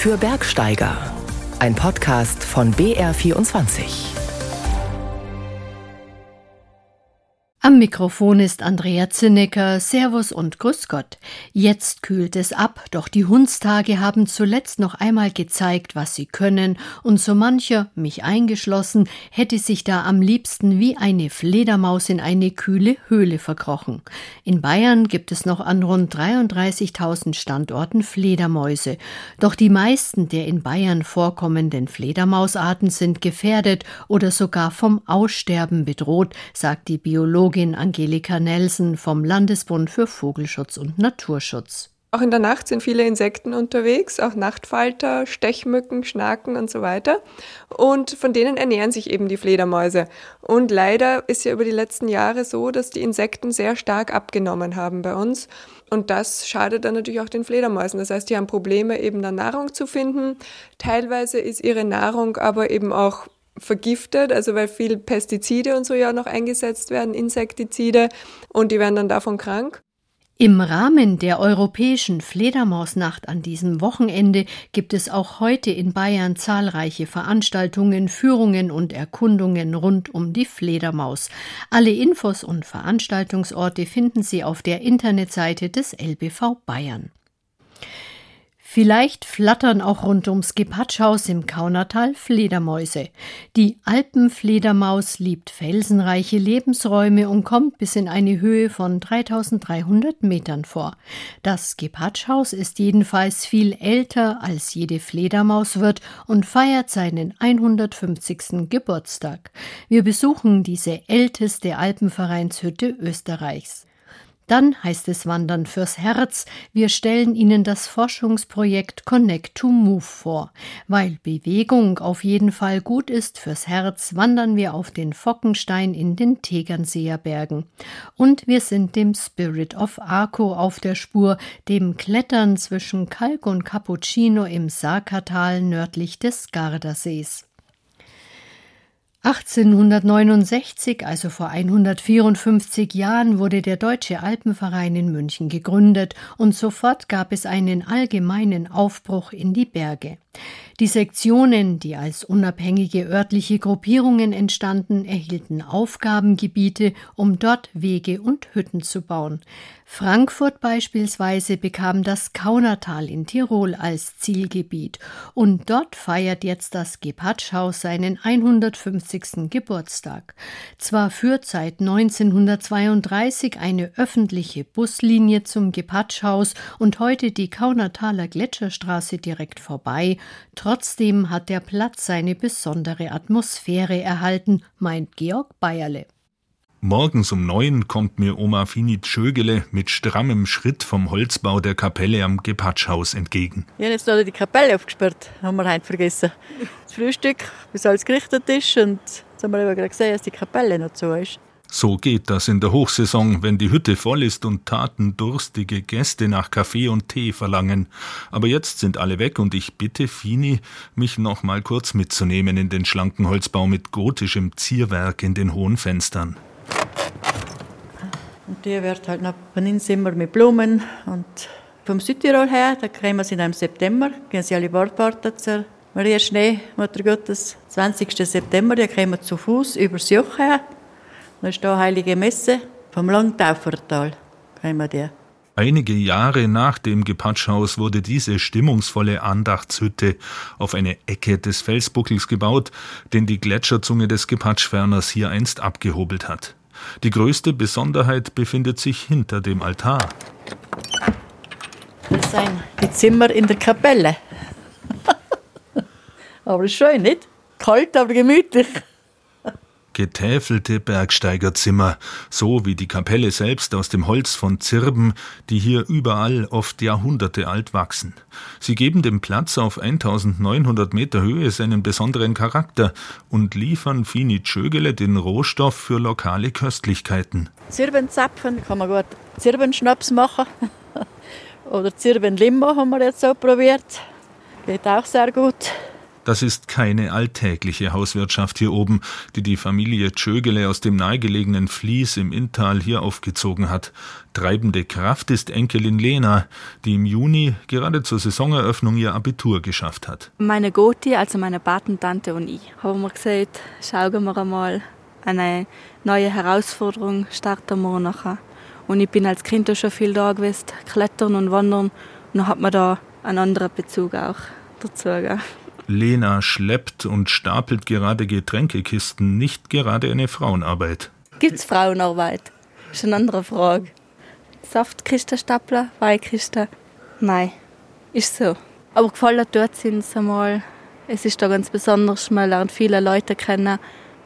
für Bergsteiger. Ein Podcast von BR24. Am Mikrofon ist Andrea Zinnecker. Servus und Grüß Gott. Jetzt kühlt es ab, doch die Hundstage haben zuletzt noch einmal gezeigt, was sie können, und so mancher, mich eingeschlossen, hätte sich da am liebsten wie eine Fledermaus in eine kühle Höhle verkrochen. In Bayern gibt es noch an rund 33.000 Standorten Fledermäuse. Doch die meisten der in Bayern vorkommenden Fledermausarten sind gefährdet oder sogar vom Aussterben bedroht, sagt die Biologin Biologin Angelika Nelson vom Landesbund für Vogelschutz und Naturschutz. Auch in der Nacht sind viele Insekten unterwegs, auch Nachtfalter, Stechmücken, Schnaken und so weiter. Und von denen ernähren sich eben die Fledermäuse. Und leider ist ja über die letzten Jahre so, dass die Insekten sehr stark abgenommen haben bei uns. Und das schadet dann natürlich auch den Fledermäusen. Das heißt, die haben Probleme, eben dann Nahrung zu finden. Teilweise ist ihre Nahrung aber eben auch vergiftet, also weil viel Pestizide und so ja noch eingesetzt werden, Insektizide, und die werden dann davon krank. Im Rahmen der europäischen Fledermausnacht an diesem Wochenende gibt es auch heute in Bayern zahlreiche Veranstaltungen, Führungen und Erkundungen rund um die Fledermaus. Alle Infos und Veranstaltungsorte finden Sie auf der Internetseite des LBV Bayern. Vielleicht flattern auch rund ums Gepatschhaus im Kaunertal Fledermäuse. Die Alpenfledermaus liebt felsenreiche Lebensräume und kommt bis in eine Höhe von 3300 Metern vor. Das Gepatschhaus ist jedenfalls viel älter als jede Fledermaus wird und feiert seinen 150. Geburtstag. Wir besuchen diese älteste Alpenvereinshütte Österreichs. Dann heißt es Wandern fürs Herz. Wir stellen Ihnen das Forschungsprojekt Connect to Move vor. Weil Bewegung auf jeden Fall gut ist fürs Herz, wandern wir auf den Fockenstein in den Tegernseer Bergen. Und wir sind dem Spirit of Arco auf der Spur, dem Klettern zwischen Kalk und Cappuccino im Sarkatal nördlich des Gardasees. 1869, also vor 154 Jahren, wurde der Deutsche Alpenverein in München gegründet und sofort gab es einen allgemeinen Aufbruch in die Berge. Die Sektionen, die als unabhängige örtliche Gruppierungen entstanden, erhielten Aufgabengebiete, um dort Wege und Hütten zu bauen. Frankfurt beispielsweise bekam das Kaunertal in Tirol als Zielgebiet und dort feiert jetzt das Gepatschhaus seinen 150. Geburtstag. Zwar führt seit 1932 eine öffentliche Buslinie zum Gepatschhaus und heute die Kaunertaler Gletscherstraße direkt vorbei, Trotzdem hat der Platz seine besondere Atmosphäre erhalten, meint Georg Bayerle. Morgens um neun kommt mir Oma Fini Tschögele mit strammem Schritt vom Holzbau der Kapelle am Gepatschhaus entgegen. Ich habe jetzt noch die Kapelle aufgesperrt, haben wir heute vergessen. Das Frühstück, bis alles gerichtet ist und jetzt haben wir aber gerade gesehen, dass die Kapelle noch zu ist. So geht das in der Hochsaison, wenn die Hütte voll ist und tatendurstige Gäste nach Kaffee und Tee verlangen. Aber jetzt sind alle weg und ich bitte Fini, mich noch mal kurz mitzunehmen in den schlanken Holzbau mit gotischem Zierwerk in den hohen Fenstern. Und der wird halt noch Paninsimmer mit Blumen und vom Südtirol her, da kriegen wir sie im September, gehen sie alle Wortparten zur Maria Schnee, Mutter Gottes, 20. September, da kriegen wir zu Fuß übers Joch her. Da ist da Heilige Messe vom Langtaufertal. Die? Einige Jahre nach dem Gepatschhaus wurde diese stimmungsvolle Andachtshütte auf eine Ecke des Felsbuckels gebaut, den die Gletscherzunge des Gepatschferners hier einst abgehobelt hat. Die größte Besonderheit befindet sich hinter dem Altar. Das sind die Zimmer in der Kapelle. aber schön, nicht? Kalt, aber gemütlich getäfelte Bergsteigerzimmer, so wie die Kapelle selbst aus dem Holz von Zirben, die hier überall oft Jahrhunderte alt wachsen. Sie geben dem Platz auf 1900 Meter Höhe seinen besonderen Charakter und liefern Fini Tschögele den Rohstoff für lokale Köstlichkeiten. Zirbenzapfen kann man gut Zirbenschnaps machen. Oder Zirbenlimo haben wir jetzt so probiert. Geht auch sehr gut. Das ist keine alltägliche Hauswirtschaft hier oben, die die Familie Tschögele aus dem nahegelegenen Fließ im Inntal hier aufgezogen hat. Treibende Kraft ist Enkelin Lena, die im Juni gerade zur Saisoneröffnung ihr Abitur geschafft hat. Meine Goti, also meine Patentante und ich, haben wir gesagt, schauen wir einmal eine neue Herausforderung, starten wir nachher. Und ich bin als Kind auch schon viel da gewesen, klettern und wandern. Und dann hat man da einen anderen Bezug auch dazu. Gell? Lena schleppt und stapelt gerade Getränkekisten, nicht gerade eine Frauenarbeit. Gibt's Frauenarbeit? Ist eine andere Frage. Saftkiste stapeln, Weinkiste? Nein, ist so. Aber gefallen sind es einmal. Es ist da ganz besonders, man lernt viele Leute kennen.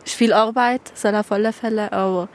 Es ist viel Arbeit, soll auf alle Fälle, aber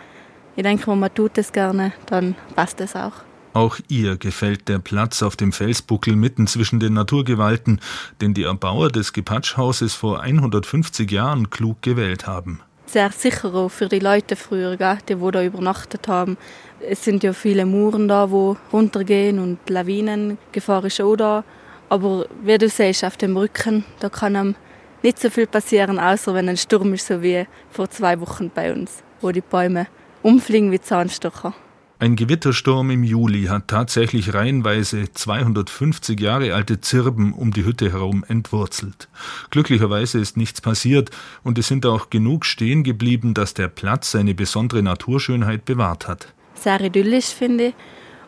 ich denke, wenn man tut es gerne, dann passt es auch. Auch ihr gefällt der Platz auf dem Felsbuckel mitten zwischen den Naturgewalten, den die Erbauer des Gepatschhauses vor 150 Jahren klug gewählt haben. Sehr sicher auch für die Leute früher, die, die da übernachtet haben. Es sind ja viele Muren da, wo runtergehen und Lawinengefahr ist auch da. Aber wie du siehst, auf dem Rücken, da kann einem nicht so viel passieren, außer wenn ein Sturm ist, so wie vor zwei Wochen bei uns, wo die Bäume umfliegen wie Zahnstocher. Ein Gewittersturm im Juli hat tatsächlich reihenweise 250 Jahre alte Zirben um die Hütte herum entwurzelt. Glücklicherweise ist nichts passiert und es sind auch genug stehen geblieben, dass der Platz seine besondere Naturschönheit bewahrt hat. Sehr idyllisch, finde ich.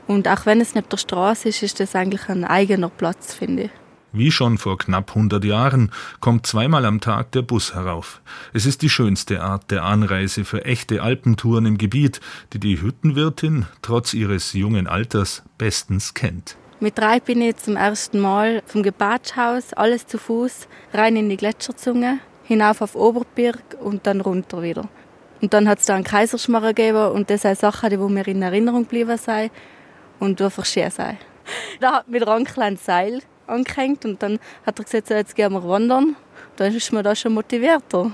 Und auch wenn es nicht der Straße ist, ist das eigentlich ein eigener Platz, finde ich. Wie schon vor knapp 100 Jahren kommt zweimal am Tag der Bus herauf. Es ist die schönste Art der Anreise für echte Alpentouren im Gebiet, die die Hüttenwirtin trotz ihres jungen Alters bestens kennt. Mit drei bin ich zum ersten Mal vom Gebatschhaus, alles zu Fuß, rein in die Gletscherzunge, hinauf auf Oberbirg und dann runter wieder. Und dann hat es da einen Kaiserschmarrer gegeben und das sind Sachen, die mir in Erinnerung geblieben sind und einfach schön sein. Da hat mir ein kleines Seil angehängt und dann hat er gesagt, so, jetzt gehen wir wandern. Dann ist man da schon motivierter.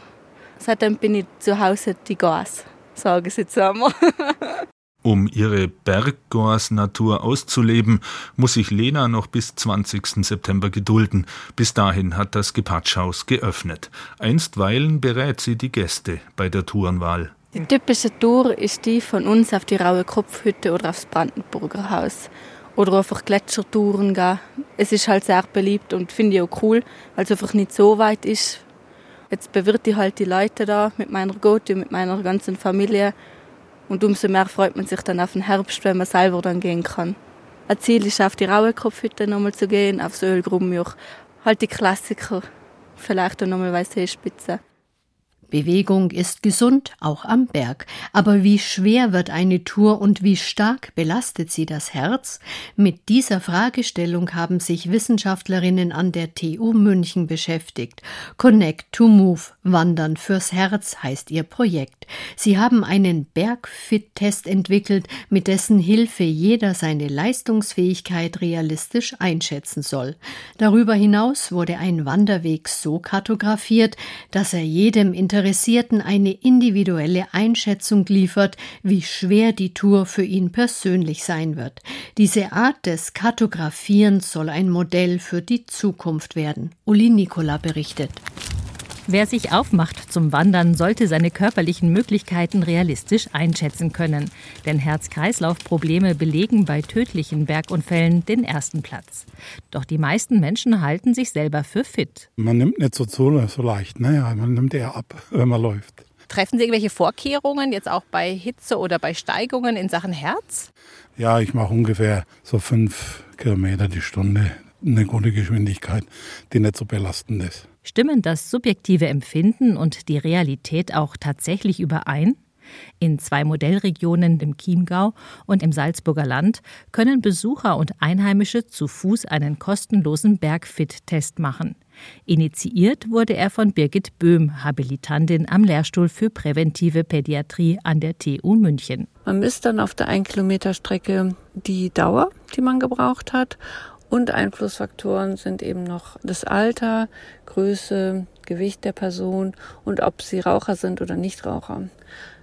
Seitdem bin ich zu Hause die Gas, sagen sie jetzt einmal. Um ihre Berggors-Natur auszuleben, muss sich Lena noch bis 20. September gedulden. Bis dahin hat das Gepatschhaus geöffnet. Einstweilen berät sie die Gäste bei der Tourenwahl. Die typische Tour ist die von uns auf die Raue Kopfhütte oder aufs Brandenburger Haus oder einfach Gletschertouren gehen. Es ist halt sehr beliebt und finde ich auch cool, weil es einfach nicht so weit ist. Jetzt bewirte ich halt die Leute da mit meiner und mit meiner ganzen Familie und umso mehr freut man sich dann auf den Herbst, wenn man selber dann gehen kann. Ein Ziel ist, auf die Rauenkopfhütte nochmal zu gehen, aufs Ölgrumjoch. Halt die Klassiker. Vielleicht auch nochmal Weißseespitze. Bewegung ist gesund, auch am Berg. Aber wie schwer wird eine Tour und wie stark belastet sie das Herz? Mit dieser Fragestellung haben sich Wissenschaftlerinnen an der TU München beschäftigt. Connect to Move, Wandern fürs Herz heißt ihr Projekt. Sie haben einen Bergfit-Test entwickelt, mit dessen Hilfe jeder seine Leistungsfähigkeit realistisch einschätzen soll. Darüber hinaus wurde ein Wanderweg so kartografiert, dass er jedem Inter Interessierten eine individuelle Einschätzung liefert, wie schwer die Tour für ihn persönlich sein wird. Diese Art des Kartografierens soll ein Modell für die Zukunft werden. Uli Nicola berichtet. Wer sich aufmacht zum Wandern, sollte seine körperlichen Möglichkeiten realistisch einschätzen können. Denn Herz-Kreislauf-Probleme belegen bei tödlichen Bergunfällen den ersten Platz. Doch die meisten Menschen halten sich selber für fit. Man nimmt nicht so zu so leicht, ne? man nimmt eher ab, wenn man läuft. Treffen Sie irgendwelche Vorkehrungen jetzt auch bei Hitze oder bei Steigungen in Sachen Herz? Ja, ich mache ungefähr so fünf Kilometer die Stunde. Eine gute Geschwindigkeit, die nicht so belastend ist. Stimmen das subjektive Empfinden und die Realität auch tatsächlich überein? In zwei Modellregionen, dem Chiemgau und im Salzburger Land, können Besucher und Einheimische zu Fuß einen kostenlosen Bergfit-Test machen. Initiiert wurde er von Birgit Böhm, Habilitantin am Lehrstuhl für präventive Pädiatrie an der TU München. Man misst dann auf der 1 Kilometer Strecke die Dauer, die man gebraucht hat und Einflussfaktoren sind eben noch das Alter, Größe, Gewicht der Person und ob sie Raucher sind oder Nichtraucher.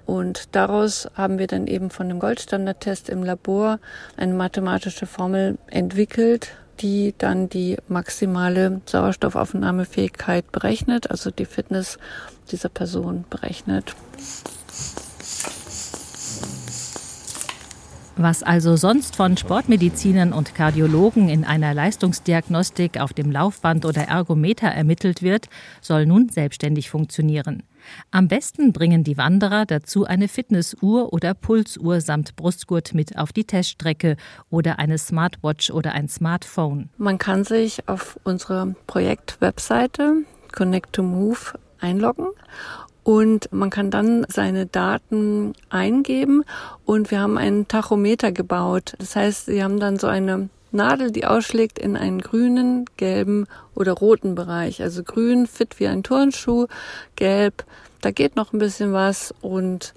Und daraus haben wir dann eben von dem Goldstandardtest im Labor eine mathematische Formel entwickelt, die dann die maximale Sauerstoffaufnahmefähigkeit berechnet, also die Fitness dieser Person berechnet. Was also sonst von Sportmedizinern und Kardiologen in einer Leistungsdiagnostik auf dem Laufband oder Ergometer ermittelt wird, soll nun selbstständig funktionieren. Am besten bringen die Wanderer dazu eine Fitnessuhr oder Pulsuhr samt Brustgurt mit auf die Teststrecke oder eine Smartwatch oder ein Smartphone. Man kann sich auf unsere Projektwebseite Connect to Move einloggen und man kann dann seine Daten eingeben und wir haben einen Tachometer gebaut. Das heißt, Sie haben dann so eine Nadel, die ausschlägt in einen grünen, gelben oder roten Bereich. Also grün, fit wie ein Turnschuh, gelb, da geht noch ein bisschen was und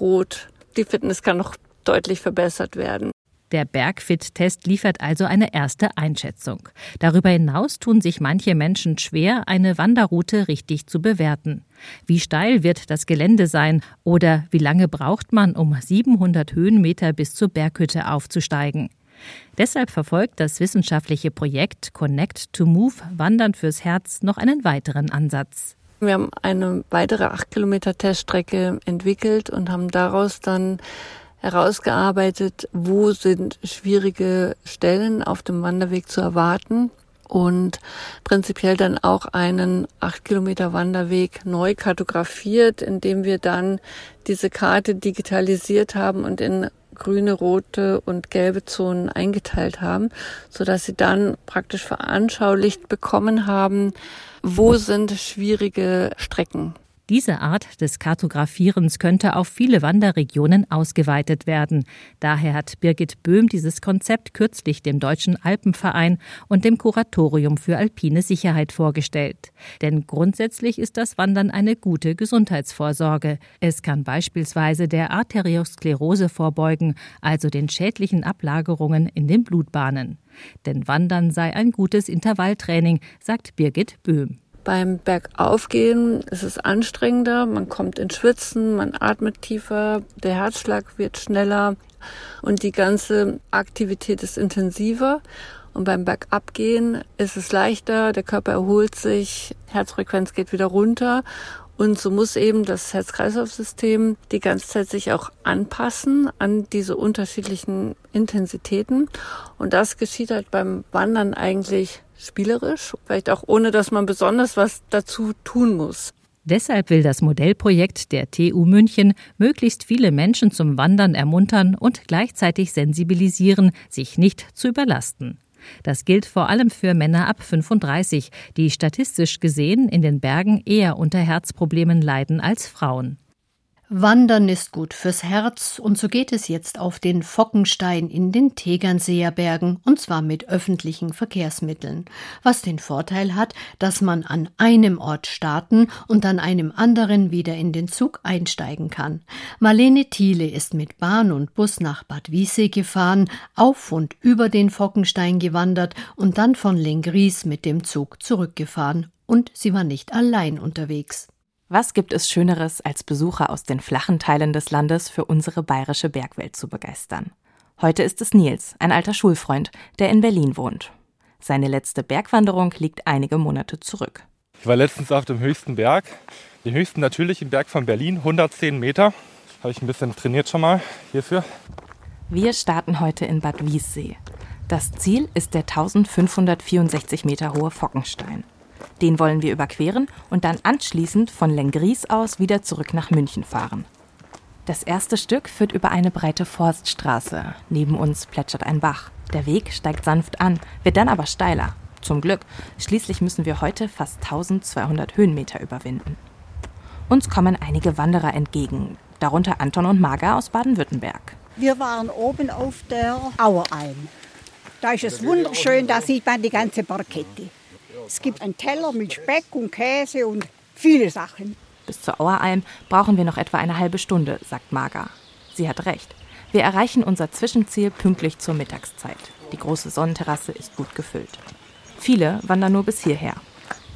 rot, die Fitness kann noch deutlich verbessert werden. Der Bergfit-Test liefert also eine erste Einschätzung. Darüber hinaus tun sich manche Menschen schwer, eine Wanderroute richtig zu bewerten. Wie steil wird das Gelände sein oder wie lange braucht man, um 700 Höhenmeter bis zur Berghütte aufzusteigen? Deshalb verfolgt das wissenschaftliche Projekt Connect to Move Wandern fürs Herz noch einen weiteren Ansatz. Wir haben eine weitere 8 Kilometer Teststrecke entwickelt und haben daraus dann herausgearbeitet, wo sind schwierige Stellen auf dem Wanderweg zu erwarten und prinzipiell dann auch einen acht Kilometer Wanderweg neu kartografiert, indem wir dann diese Karte digitalisiert haben und in grüne, rote und gelbe Zonen eingeteilt haben, so dass sie dann praktisch veranschaulicht bekommen haben, wo sind schwierige Strecken. Diese Art des Kartografierens könnte auf viele Wanderregionen ausgeweitet werden. Daher hat Birgit Böhm dieses Konzept kürzlich dem Deutschen Alpenverein und dem Kuratorium für alpine Sicherheit vorgestellt. Denn grundsätzlich ist das Wandern eine gute Gesundheitsvorsorge. Es kann beispielsweise der Arteriosklerose vorbeugen, also den schädlichen Ablagerungen in den Blutbahnen. Denn Wandern sei ein gutes Intervalltraining, sagt Birgit Böhm. Beim Bergaufgehen ist es anstrengender, man kommt ins Schwitzen, man atmet tiefer, der Herzschlag wird schneller und die ganze Aktivität ist intensiver. Und beim Bergabgehen ist es leichter, der Körper erholt sich, Herzfrequenz geht wieder runter und so muss eben das Herz-Kreislauf-System die ganze Zeit sich auch anpassen an diese unterschiedlichen Intensitäten. Und das geschieht halt beim Wandern eigentlich spielerisch, vielleicht auch ohne, dass man besonders was dazu tun muss. Deshalb will das Modellprojekt der TU München möglichst viele Menschen zum Wandern ermuntern und gleichzeitig sensibilisieren, sich nicht zu überlasten. Das gilt vor allem für Männer ab 35, die statistisch gesehen in den Bergen eher unter Herzproblemen leiden als Frauen. Wandern ist gut fürs Herz und so geht es jetzt auf den Fockenstein in den Tegernseer Bergen und zwar mit öffentlichen Verkehrsmitteln, was den Vorteil hat, dass man an einem Ort starten und an einem anderen wieder in den Zug einsteigen kann. Marlene Thiele ist mit Bahn und Bus nach Bad Wiessee gefahren, auf und über den Fockenstein gewandert und dann von Lengries mit dem Zug zurückgefahren und sie war nicht allein unterwegs. Was gibt es Schöneres, als Besucher aus den flachen Teilen des Landes für unsere bayerische Bergwelt zu begeistern? Heute ist es Nils, ein alter Schulfreund, der in Berlin wohnt. Seine letzte Bergwanderung liegt einige Monate zurück. Ich war letztens auf dem höchsten Berg, den höchsten natürlichen Berg von Berlin, 110 Meter. Habe ich ein bisschen trainiert schon mal hierfür. Wir starten heute in Bad Wiessee. Das Ziel ist der 1564 Meter hohe Fockenstein. Den wollen wir überqueren und dann anschließend von Lengries aus wieder zurück nach München fahren. Das erste Stück führt über eine breite Forststraße. Neben uns plätschert ein Bach. Der Weg steigt sanft an, wird dann aber steiler. Zum Glück. Schließlich müssen wir heute fast 1200 Höhenmeter überwinden. Uns kommen einige Wanderer entgegen, darunter Anton und Marga aus Baden-Württemberg. Wir waren oben auf der Aueralm. Da ist es wunderschön, da sieht man die ganze Parkette. Es gibt einen Teller mit Speck und Käse und viele Sachen. Bis zur Aueralm brauchen wir noch etwa eine halbe Stunde, sagt Marga. Sie hat recht. Wir erreichen unser Zwischenziel pünktlich zur Mittagszeit. Die große Sonnenterrasse ist gut gefüllt. Viele wandern nur bis hierher.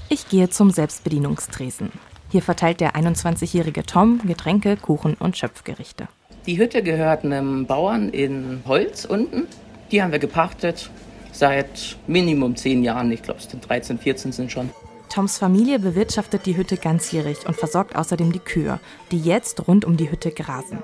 Ich gehe zum Selbstbedienungstresen. Hier verteilt der 21-jährige Tom Getränke, Kuchen und Schöpfgerichte. Die Hütte gehört einem Bauern in Holz unten. Die haben wir gepachtet seit Minimum zehn Jahren. Ich glaube, es sind 13, 14 sind schon. Toms Familie bewirtschaftet die Hütte ganzjährig und versorgt außerdem die Kühe, die jetzt rund um die Hütte grasen.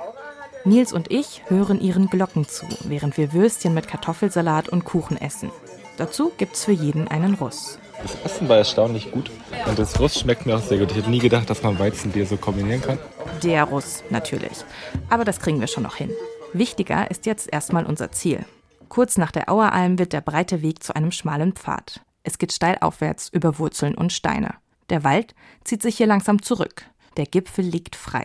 Nils und ich hören ihren Glocken zu, während wir Würstchen mit Kartoffelsalat und Kuchen essen. Dazu gibt's für jeden einen Russ. Das Essen war erstaunlich gut und das Russ schmeckt mir auch sehr gut. Ich hätte nie gedacht, dass man Weizenbier so kombinieren kann. Der Russ, natürlich. Aber das kriegen wir schon noch hin. Wichtiger ist jetzt erstmal unser Ziel. Kurz nach der Aueralm wird der breite Weg zu einem schmalen Pfad. Es geht steil aufwärts über Wurzeln und Steine. Der Wald zieht sich hier langsam zurück. Der Gipfel liegt frei.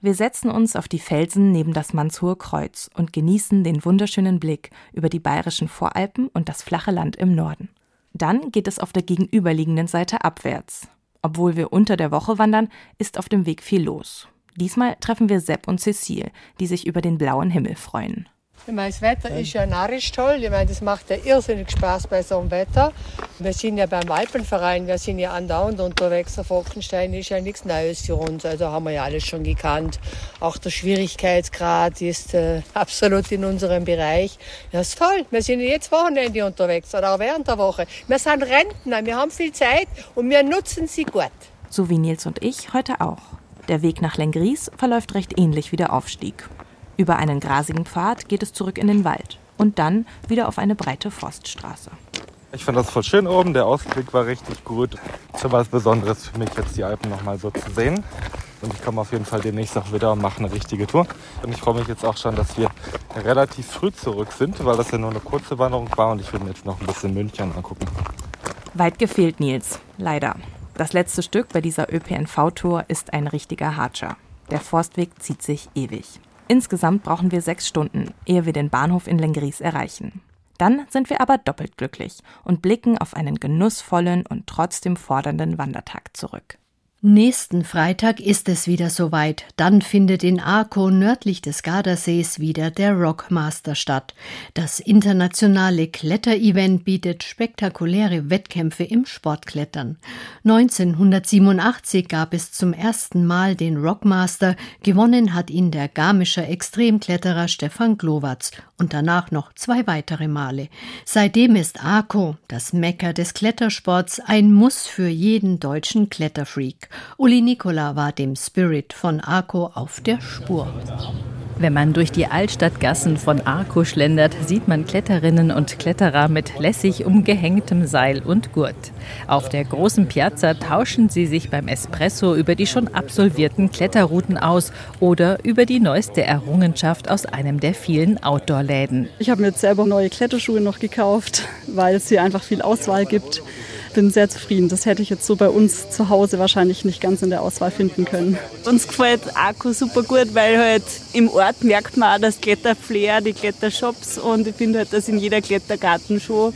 Wir setzen uns auf die Felsen neben das Mannshohe Kreuz und genießen den wunderschönen Blick über die bayerischen Voralpen und das flache Land im Norden. Dann geht es auf der gegenüberliegenden Seite abwärts. Obwohl wir unter der Woche wandern, ist auf dem Weg viel los. Diesmal treffen wir Sepp und Cecile, die sich über den blauen Himmel freuen. Ich meine, das Wetter ist ja narrisch toll. Ich meine, das macht ja irrsinnig Spaß bei so einem Wetter. Wir sind ja beim Alpenverein, wir sind ja andauernd unterwegs. Der Falkenstein ist ja nichts Neues für uns. Also haben wir ja alles schon gekannt. Auch der Schwierigkeitsgrad ist äh, absolut in unserem Bereich. Ja, ist toll. Wir sind jetzt Wochenende unterwegs oder auch während der Woche. Wir sind Rentner, wir haben viel Zeit und wir nutzen sie gut. So wie Nils und ich heute auch. Der Weg nach Lengries verläuft recht ähnlich wie der Aufstieg. Über einen grasigen Pfad geht es zurück in den Wald und dann wieder auf eine breite Forststraße. Ich fand das voll schön oben, der Ausblick war richtig gut. Schon was Besonderes für mich, jetzt die Alpen nochmal so zu sehen. Und ich komme auf jeden Fall demnächst auch wieder und mache eine richtige Tour. Und ich freue mich jetzt auch schon, dass wir relativ früh zurück sind, weil das ja nur eine kurze Wanderung war und ich will mir jetzt noch ein bisschen München angucken. Weit gefehlt Nils, leider. Das letzte Stück bei dieser ÖPNV-Tour ist ein richtiger Hatscher. Der Forstweg zieht sich ewig. Insgesamt brauchen wir sechs Stunden, ehe wir den Bahnhof in Lengries erreichen. Dann sind wir aber doppelt glücklich und blicken auf einen genussvollen und trotzdem fordernden Wandertag zurück. Nächsten Freitag ist es wieder soweit. Dann findet in Arco nördlich des Gardasees wieder der Rockmaster statt. Das internationale Kletterevent bietet spektakuläre Wettkämpfe im Sportklettern. 1987 gab es zum ersten Mal den Rockmaster. Gewonnen hat ihn der garmischer Extremkletterer Stefan Glowatz und danach noch zwei weitere Male. Seitdem ist Arco, das Mecker des Klettersports, ein Muss für jeden deutschen Kletterfreak. Uli Nicola war dem Spirit von Arco auf der Spur. Wenn man durch die Altstadtgassen von Arco schlendert, sieht man Kletterinnen und Kletterer mit lässig umgehängtem Seil und Gurt. Auf der großen Piazza tauschen sie sich beim Espresso über die schon absolvierten Kletterrouten aus oder über die neueste Errungenschaft aus einem der vielen Outdoor-Läden. Ich habe mir jetzt selber neue Kletterschuhe noch gekauft, weil es hier einfach viel Auswahl gibt bin sehr zufrieden. Das hätte ich jetzt so bei uns zu Hause wahrscheinlich nicht ganz in der Auswahl finden können. Uns gefällt Akku super gut, weil halt im Ort merkt man auch das Kletterflair, die Klettershops und ich finde halt, dass in jeder Klettergarten schon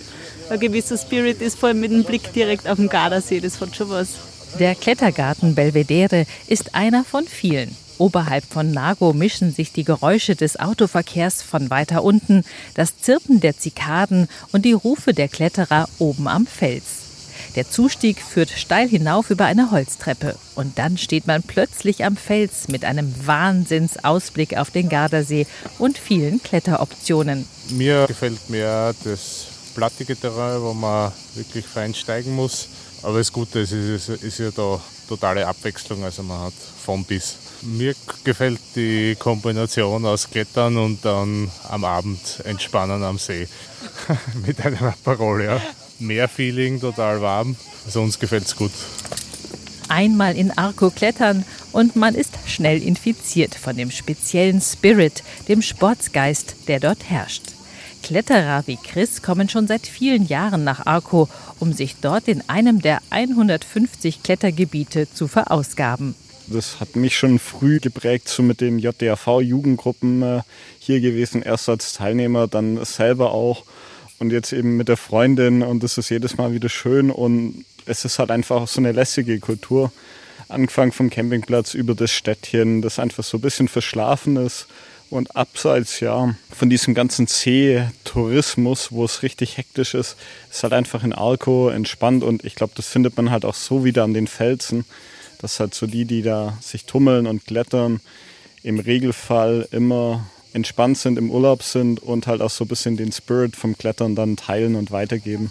ein gewisser Spirit ist, vor allem mit dem Blick direkt auf den Gardasee, das hat schon was. Der Klettergarten Belvedere ist einer von vielen. Oberhalb von Nago mischen sich die Geräusche des Autoverkehrs von weiter unten, das Zirpen der Zikaden und die Rufe der Kletterer oben am Fels. Der Zustieg führt steil hinauf über eine Holztreppe. Und dann steht man plötzlich am Fels mit einem Wahnsinnsausblick auf den Gardasee und vielen Kletteroptionen. Mir gefällt mehr das plattige Terrain, wo man wirklich fein steigen muss. Aber das Gute ist, ist, ist ja da totale Abwechslung. Also man hat von bis. Mir gefällt die Kombination aus Klettern und dann am Abend entspannen am See mit einem Aperol. Ja. Meerfeeling, total warm. Also uns gefällt es gut. Einmal in Arco klettern und man ist schnell infiziert von dem speziellen Spirit, dem Sportsgeist, der dort herrscht. Kletterer wie Chris kommen schon seit vielen Jahren nach Arco, um sich dort in einem der 150 Klettergebiete zu verausgaben. Das hat mich schon früh geprägt, so mit den JDAV-Jugendgruppen äh, hier gewesen, erst als Teilnehmer, dann selber auch und jetzt eben mit der Freundin und das ist jedes Mal wieder schön und es ist halt einfach so eine lässige Kultur. Angefangen vom Campingplatz über das Städtchen, das einfach so ein bisschen verschlafen ist und abseits ja von diesem ganzen See-Tourismus, wo es richtig hektisch ist, ist halt einfach in Arco entspannt und ich glaube, das findet man halt auch so wieder an den Felsen, dass halt so die, die da sich tummeln und klettern, im Regelfall immer entspannt sind, im Urlaub sind und halt auch so ein bisschen den Spirit vom Klettern dann teilen und weitergeben.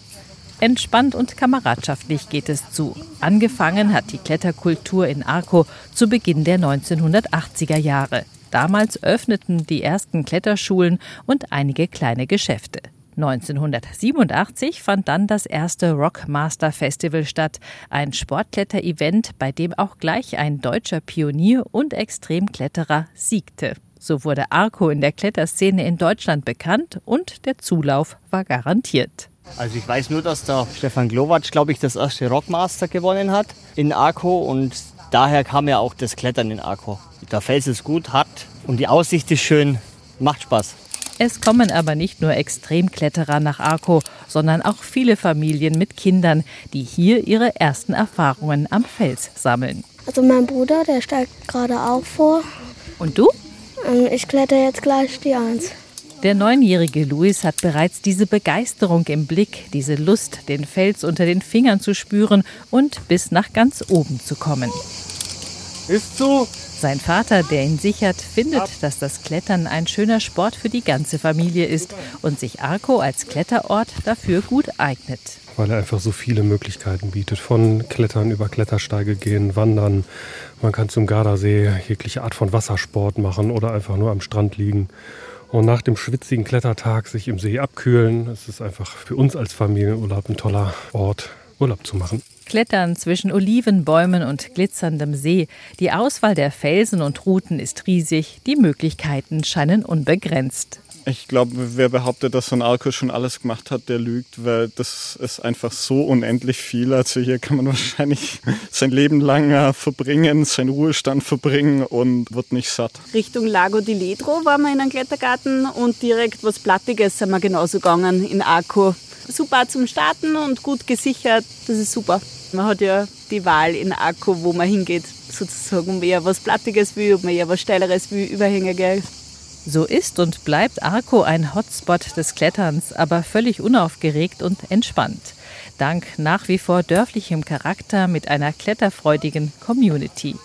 Entspannt und kameradschaftlich geht es zu. Angefangen hat die Kletterkultur in Arco zu Beginn der 1980er Jahre. Damals öffneten die ersten Kletterschulen und einige kleine Geschäfte. 1987 fand dann das erste Rockmaster Festival statt, ein Sportkletter-Event, bei dem auch gleich ein deutscher Pionier und Extremkletterer siegte. So wurde Arco in der Kletterszene in Deutschland bekannt und der Zulauf war garantiert. Also ich weiß nur, dass der Stefan Glowacz, glaube ich, das erste Rockmaster gewonnen hat in Arco und daher kam ja auch das Klettern in Arco. Der Fels ist gut, hart und die Aussicht ist schön, macht Spaß. Es kommen aber nicht nur Extremkletterer nach Arco, sondern auch viele Familien mit Kindern, die hier ihre ersten Erfahrungen am Fels sammeln. Also mein Bruder, der steigt gerade auch vor. Und du? Ähm, ich kletter jetzt gleich die Eins. Der neunjährige Luis hat bereits diese Begeisterung im Blick, diese Lust, den Fels unter den Fingern zu spüren und bis nach ganz oben zu kommen. Ist zu. Sein Vater, der ihn sichert, findet, dass das Klettern ein schöner Sport für die ganze Familie ist und sich Arco als Kletterort dafür gut eignet. Weil er einfach so viele Möglichkeiten bietet. Von Klettern über Klettersteige gehen, Wandern. Man kann zum Gardasee jegliche Art von Wassersport machen oder einfach nur am Strand liegen und nach dem schwitzigen Klettertag sich im See abkühlen. Es ist einfach für uns als Familienurlaub ein toller Ort, Urlaub zu machen. Klettern zwischen Olivenbäumen und glitzerndem See. Die Auswahl der Felsen und Routen ist riesig, die Möglichkeiten scheinen unbegrenzt. Ich glaube, wer behauptet, dass so ein Arco schon alles gemacht hat, der lügt, weil das ist einfach so unendlich viel. Also hier kann man wahrscheinlich sein Leben lang äh, verbringen, seinen Ruhestand verbringen und wird nicht satt. Richtung Lago di Ledro waren wir in einem Klettergarten und direkt was Plattiges sind wir genauso gegangen in Arco. Super zum Starten und gut gesichert, das ist super. Man hat ja die Wahl in Arco, wo man hingeht, sozusagen, ob man eher was Plattiges will, ob man eher was Steileres will, Überhängiges. So ist und bleibt Arco ein Hotspot des Kletterns, aber völlig unaufgeregt und entspannt. Dank nach wie vor dörflichem Charakter mit einer kletterfreudigen Community.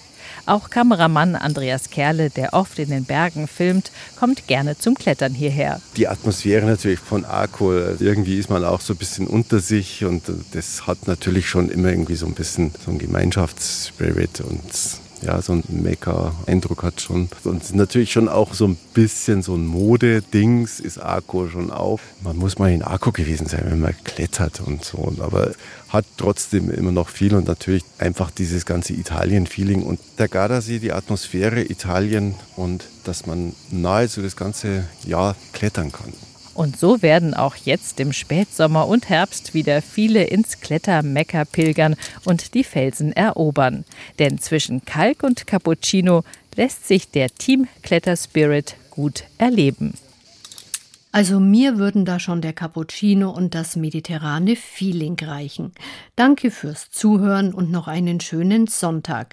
Auch Kameramann Andreas Kerle, der oft in den Bergen filmt, kommt gerne zum Klettern hierher. Die Atmosphäre natürlich von Arco, irgendwie ist man auch so ein bisschen unter sich und das hat natürlich schon immer irgendwie so ein bisschen so ein Gemeinschaftsspirit und ja, so ein Maker-Eindruck hat schon. Und natürlich schon auch so ein bisschen so ein Mode-Dings ist Arco schon auch. Man muss mal in Arco gewesen sein, wenn man klettert und so. Aber hat trotzdem immer noch viel und natürlich einfach dieses ganze Italien-Feeling und der Gardasee, die Atmosphäre Italien und dass man nahezu das ganze Jahr klettern kann. Und so werden auch jetzt im Spätsommer und Herbst wieder viele ins Klettermecker pilgern und die Felsen erobern. Denn zwischen Kalk und Cappuccino lässt sich der Team Kletterspirit gut erleben. Also mir würden da schon der Cappuccino und das mediterrane Feeling reichen. Danke fürs Zuhören und noch einen schönen Sonntag.